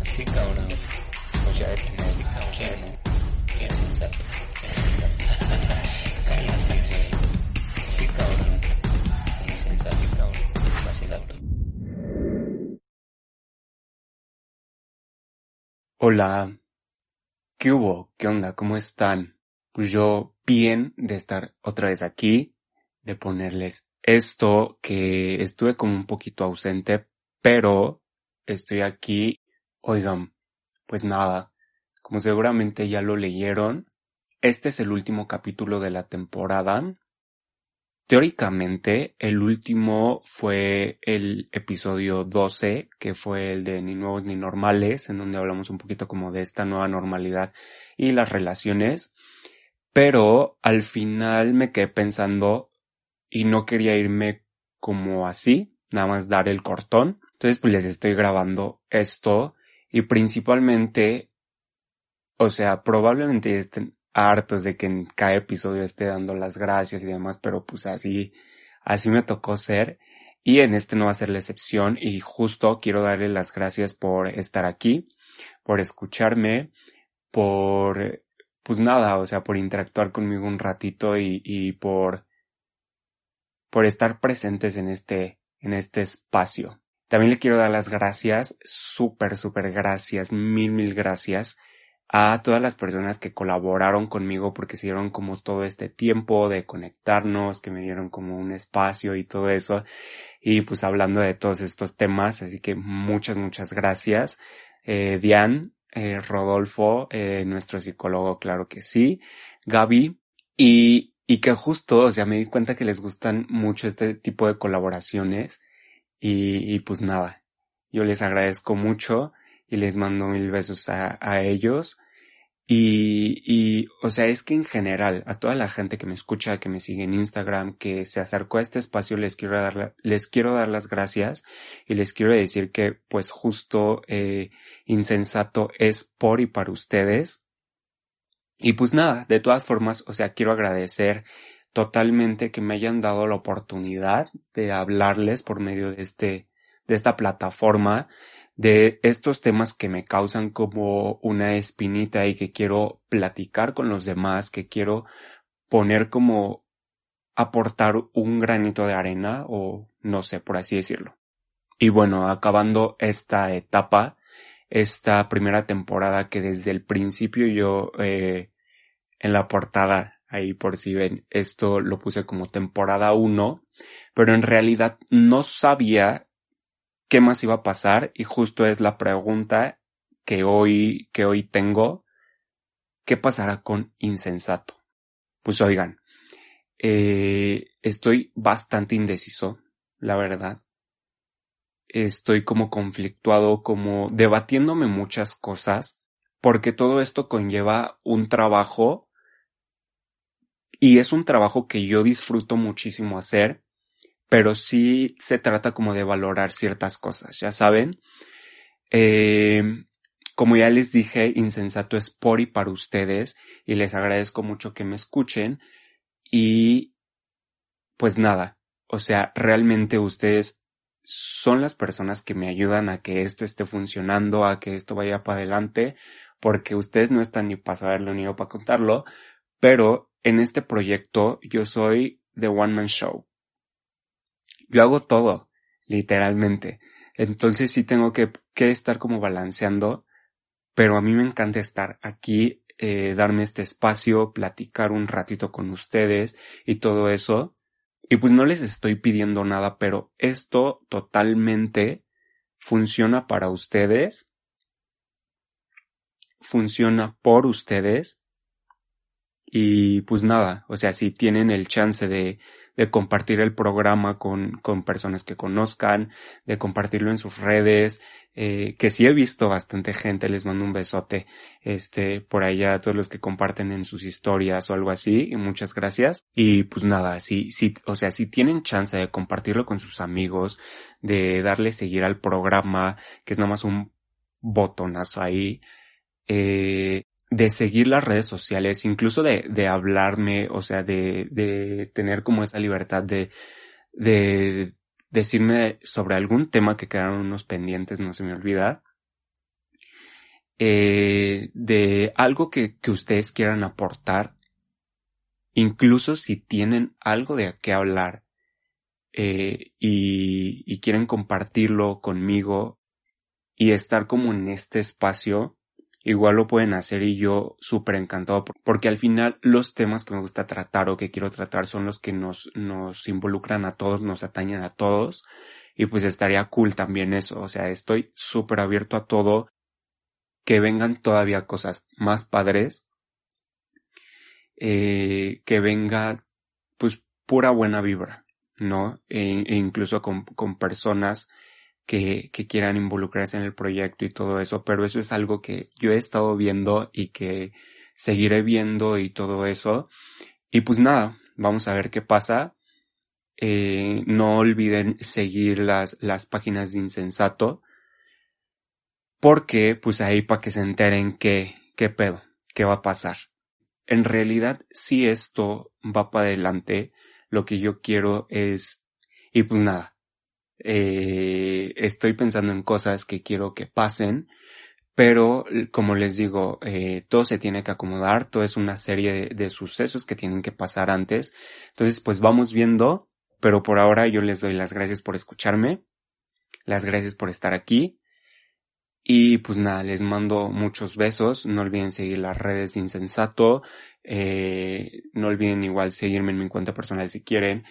Así cabrón. Ya. Hola, ¿qué hubo? ¿Qué onda? ¿Cómo están? Pues yo bien de estar otra vez aquí, de ponerles esto que estuve como un poquito ausente, pero estoy aquí. Oigan, pues nada, como seguramente ya lo leyeron, este es el último capítulo de la temporada. Teóricamente, el último fue el episodio 12, que fue el de Ni Nuevos ni Normales, en donde hablamos un poquito como de esta nueva normalidad y las relaciones. Pero al final me quedé pensando y no quería irme como así, nada más dar el cortón. Entonces pues les estoy grabando esto y principalmente, o sea, probablemente estén hartos de que en cada episodio esté dando las gracias y demás, pero pues así, así me tocó ser. Y en este no va a ser la excepción y justo quiero darle las gracias por estar aquí, por escucharme, por, pues nada, o sea, por interactuar conmigo un ratito y, y por, por estar presentes en este, en este espacio. También le quiero dar las gracias, súper, súper gracias, mil, mil gracias a todas las personas que colaboraron conmigo porque se dieron como todo este tiempo de conectarnos, que me dieron como un espacio y todo eso. Y pues hablando de todos estos temas, así que muchas, muchas gracias. Eh, Diane, eh, Rodolfo, eh, nuestro psicólogo, claro que sí, Gaby, y, y que justo, o sea, me di cuenta que les gustan mucho este tipo de colaboraciones y, pues nada, yo les agradezco mucho y les mando mil besos a, a ellos. Y, y, o sea, es que en general, a toda la gente que me escucha, que me sigue en Instagram, que se acercó a este espacio, les quiero dar, les quiero dar las gracias y les quiero decir que, pues justo, eh, Insensato es por y para ustedes. Y pues nada, de todas formas, o sea, quiero agradecer totalmente que me hayan dado la oportunidad de hablarles por medio de este, de esta plataforma, de estos temas que me causan como una espinita y que quiero platicar con los demás, que quiero poner como aportar un granito de arena o no sé, por así decirlo. Y bueno, acabando esta etapa, esta primera temporada que desde el principio yo eh, en la portada, ahí por si ven, esto lo puse como temporada 1, pero en realidad no sabía qué más iba a pasar y justo es la pregunta que hoy, que hoy tengo. ¿Qué pasará con insensato? Pues oigan, eh, estoy bastante indeciso, la verdad. Estoy como conflictuado, como debatiéndome muchas cosas, porque todo esto conlleva un trabajo y es un trabajo que yo disfruto muchísimo hacer, pero sí se trata como de valorar ciertas cosas, ya saben. Eh, como ya les dije, Insensato es por y para ustedes y les agradezco mucho que me escuchen y pues nada, o sea, realmente ustedes son las personas que me ayudan a que esto esté funcionando, a que esto vaya para adelante, porque ustedes no están ni para saberlo ni yo para contarlo, pero en este proyecto yo soy The One Man Show. Yo hago todo, literalmente. Entonces sí tengo que, que estar como balanceando, pero a mí me encanta estar aquí, eh, darme este espacio, platicar un ratito con ustedes y todo eso. Y pues no les estoy pidiendo nada, pero esto totalmente funciona para ustedes, funciona por ustedes y pues nada, o sea, si tienen el chance de, de compartir el programa con, con personas que conozcan, de compartirlo en sus redes, eh, que sí he visto bastante gente, les mando un besote, este, por allá a todos los que comparten en sus historias o algo así, y muchas gracias. Y pues nada, sí, sí, o sea, si tienen chance de compartirlo con sus amigos, de darle seguir al programa, que es nada más un botonazo ahí, eh, de seguir las redes sociales, incluso de, de hablarme, o sea, de, de tener como esa libertad de, de decirme sobre algún tema que quedaron unos pendientes, no se me olvida, eh, de algo que, que ustedes quieran aportar, incluso si tienen algo de qué hablar eh, y, y quieren compartirlo conmigo y estar como en este espacio, igual lo pueden hacer y yo súper encantado porque al final los temas que me gusta tratar o que quiero tratar son los que nos, nos involucran a todos, nos atañen a todos y pues estaría cool también eso, o sea, estoy súper abierto a todo, que vengan todavía cosas más padres, eh, que venga pues pura buena vibra, ¿no? E, e incluso con, con personas que, que quieran involucrarse en el proyecto y todo eso, pero eso es algo que yo he estado viendo y que seguiré viendo y todo eso. Y pues nada, vamos a ver qué pasa. Eh, no olviden seguir las, las páginas de Insensato. Porque, pues ahí para que se enteren qué, qué pedo, qué va a pasar. En realidad, si esto va para adelante, lo que yo quiero es, y pues nada, eh, estoy pensando en cosas que quiero que pasen, pero como les digo, eh, todo se tiene que acomodar, todo es una serie de, sucesos que tienen que pasar antes. Entonces, pues vamos viendo, pero por ahora yo les doy las gracias por escucharme, las gracias por estar aquí. Y pues nada, les mando muchos besos, no olviden seguir las redes de Insensato, eh, no olviden igual seguirme en mi cuenta personal si quieren.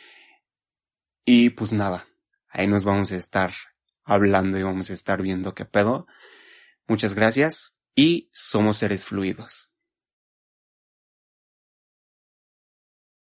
Y pues nada, Ahí nos vamos a estar hablando y vamos a estar viendo qué pedo. Muchas gracias y somos seres fluidos.